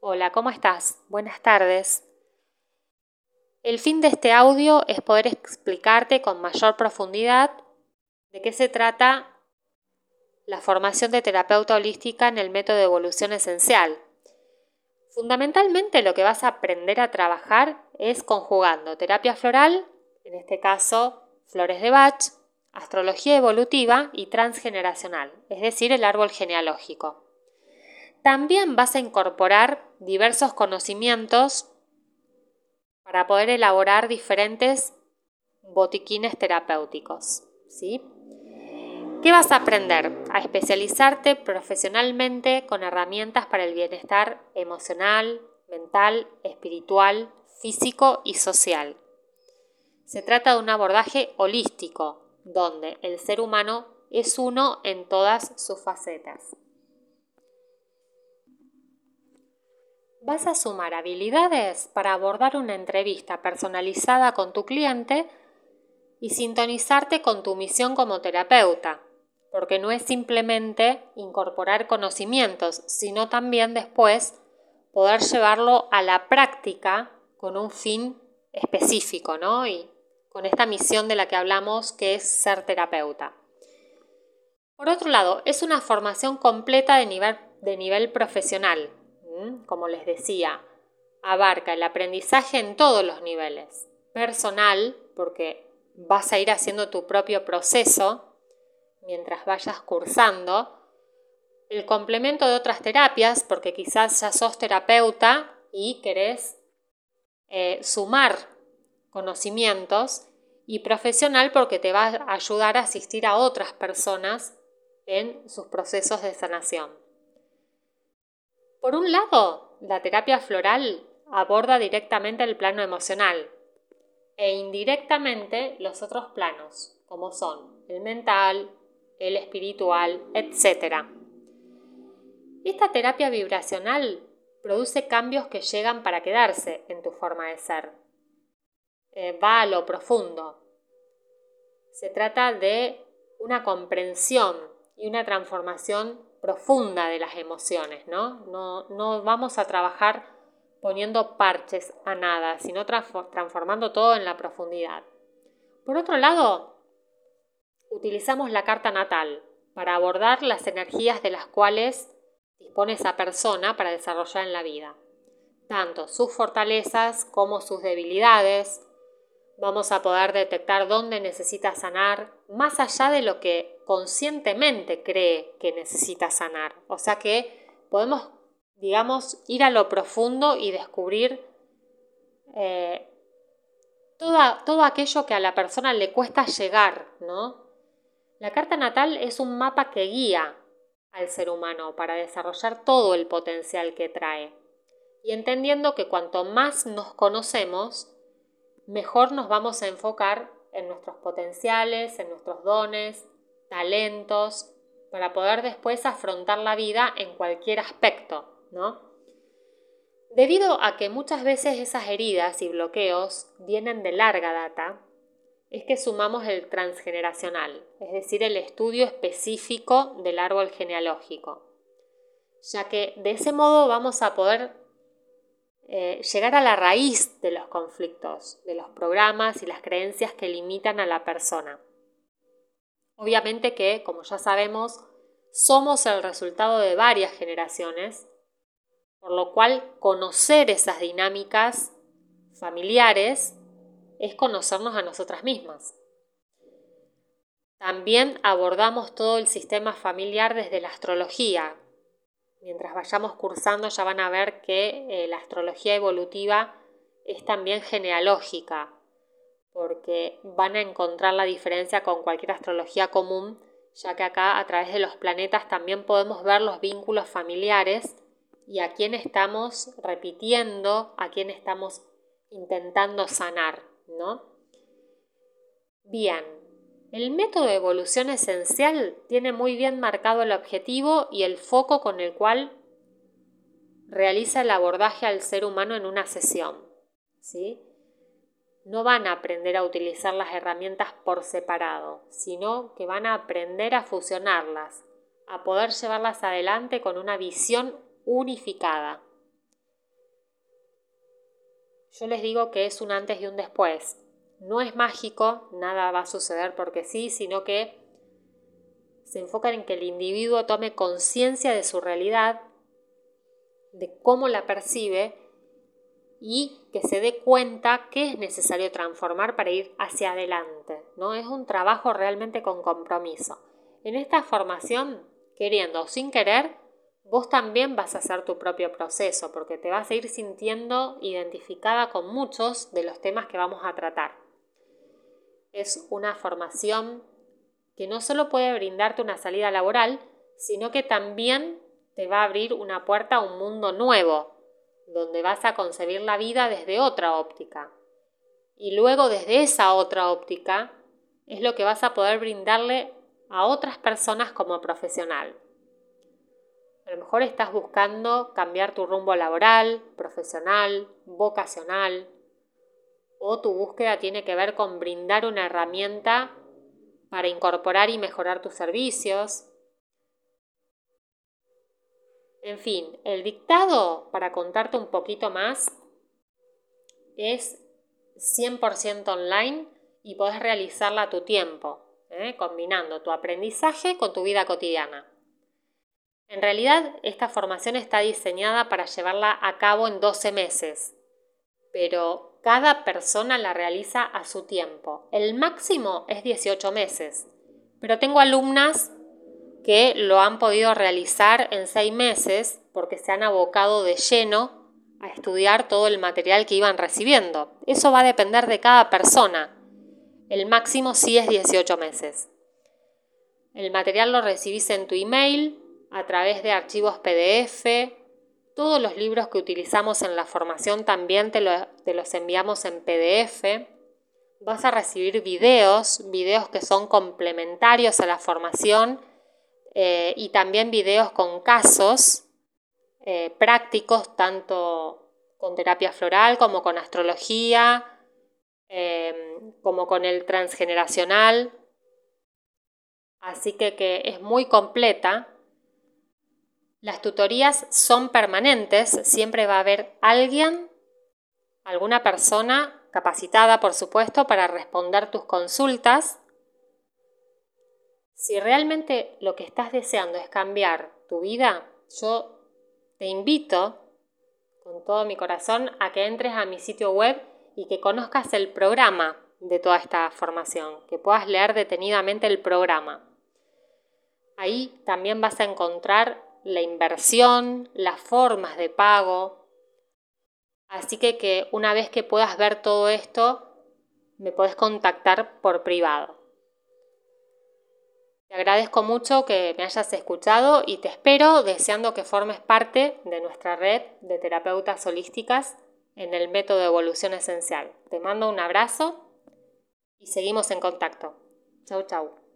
Hola, ¿cómo estás? Buenas tardes. El fin de este audio es poder explicarte con mayor profundidad de qué se trata la formación de terapeuta holística en el método de evolución esencial. Fundamentalmente lo que vas a aprender a trabajar es conjugando terapia floral, en este caso flores de Bach, astrología evolutiva y transgeneracional, es decir, el árbol genealógico. También vas a incorporar diversos conocimientos para poder elaborar diferentes botiquines terapéuticos. ¿sí? ¿Qué vas a aprender? A especializarte profesionalmente con herramientas para el bienestar emocional, mental, espiritual, físico y social. Se trata de un abordaje holístico, donde el ser humano es uno en todas sus facetas. Vas a sumar habilidades para abordar una entrevista personalizada con tu cliente y sintonizarte con tu misión como terapeuta, porque no es simplemente incorporar conocimientos, sino también después poder llevarlo a la práctica con un fin específico, ¿no? Y con esta misión de la que hablamos que es ser terapeuta. Por otro lado, es una formación completa de nivel, de nivel profesional, como les decía, abarca el aprendizaje en todos los niveles. Personal, porque vas a ir haciendo tu propio proceso mientras vayas cursando. El complemento de otras terapias, porque quizás ya sos terapeuta y querés eh, sumar conocimientos. Y profesional, porque te va a ayudar a asistir a otras personas en sus procesos de sanación. Por un lado, la terapia floral aborda directamente el plano emocional e indirectamente los otros planos, como son el mental, el espiritual, etc. Esta terapia vibracional produce cambios que llegan para quedarse en tu forma de ser. Eh, va a lo profundo. Se trata de una comprensión y una transformación profunda de las emociones, ¿no? No, vamos a trabajar poniendo parches a nada, sino transformando todo en la profundidad. Por otro lado, utilizamos la carta natal para abordar las energías de las cuales dispone esa persona para desarrollar en la vida, tanto sus fortalezas como sus debilidades. Vamos a poder detectar dónde necesita sanar, más allá de lo que conscientemente cree que necesita sanar. O sea que podemos, digamos, ir a lo profundo y descubrir eh, todo aquello que a la persona le cuesta llegar, ¿no? La carta natal es un mapa que guía al ser humano para desarrollar todo el potencial que trae. Y entendiendo que cuanto más nos conocemos, mejor nos vamos a enfocar en nuestros potenciales, en nuestros dones, talentos, para poder después afrontar la vida en cualquier aspecto, ¿no? Debido a que muchas veces esas heridas y bloqueos vienen de larga data, es que sumamos el transgeneracional, es decir, el estudio específico del árbol genealógico, ya que de ese modo vamos a poder eh, llegar a la raíz de los conflictos, de los programas y las creencias que limitan a la persona. Obviamente que, como ya sabemos, somos el resultado de varias generaciones, por lo cual conocer esas dinámicas familiares es conocernos a nosotras mismas. También abordamos todo el sistema familiar desde la astrología. Mientras vayamos cursando ya van a ver que eh, la astrología evolutiva es también genealógica, porque van a encontrar la diferencia con cualquier astrología común, ya que acá a través de los planetas también podemos ver los vínculos familiares y a quién estamos repitiendo, a quién estamos intentando sanar, ¿no? Bien, el método de evolución esencial tiene muy bien marcado el objetivo y el foco con el cual realiza el abordaje al ser humano en una sesión, ¿sí? no van a aprender a utilizar las herramientas por separado, sino que van a aprender a fusionarlas, a poder llevarlas adelante con una visión unificada. yo les digo que es un antes y un después. No es mágico, nada va a suceder porque sí, sino que se enfocan en que el individuo tome conciencia de su realidad, de cómo la percibe y que se dé cuenta que es necesario transformar para ir hacia adelante. ¿no? Es un trabajo realmente con compromiso. En esta formación, queriendo o sin querer, vos también vas a hacer tu propio proceso porque te vas a ir sintiendo identificada con muchos de los temas que vamos a tratar. Es una formación que no solo puede brindarte una salida laboral, sino que también te va a abrir una puerta a un mundo nuevo, donde vas a concebir la vida desde otra óptica. Y luego desde esa otra óptica es lo que vas a poder brindarle a otras personas como profesional. A lo mejor estás buscando cambiar tu rumbo laboral, profesional, vocacional, o tu búsqueda tiene que ver con brindar una herramienta para incorporar y mejorar tus servicios. En fin, el dictado, para contarte un poquito más, es 100% online y podés realizarla a tu tiempo, ¿eh? combinando tu aprendizaje con tu vida cotidiana. En realidad, esta formación está diseñada para llevarla a cabo en 12 meses, pero cada persona la realiza a su tiempo. El máximo es 18 meses, pero tengo alumnas que lo han podido realizar en 6 meses porque se han abocado de lleno a estudiar todo el material que iban recibiendo. Eso va a depender de cada persona. El máximo sí es 18 meses. El material lo recibís en tu email a través de archivos PDF, todos los libros que utilizamos en la formación también te, los enviamos en PDF. Vas a recibir videos, videos que son complementarios a la formación eh, y también videos con casos eh, prácticos, tanto con terapia floral como con astrología, eh, como con el transgeneracional. Así que, que es muy completa las tutorías son permanentes, siempre va a haber alguien, alguna persona capacitada, por supuesto, para responder tus consultas. Si realmente lo que estás deseando es cambiar tu vida, yo te invito con todo mi corazón a que entres a mi sitio web y que conozcas el programa de toda esta formación, que puedas leer detenidamente el programa. Ahí también vas a encontrar la inversión, las formas de pago. Así que, que una vez que puedas ver todo esto, me puedes contactar por privado. Te agradezco mucho que me hayas escuchado y te espero deseando que formes parte de nuestra red de terapeutas holísticas en el método de evolución esencial. Te mando un abrazo y seguimos en contacto. Chau, chau.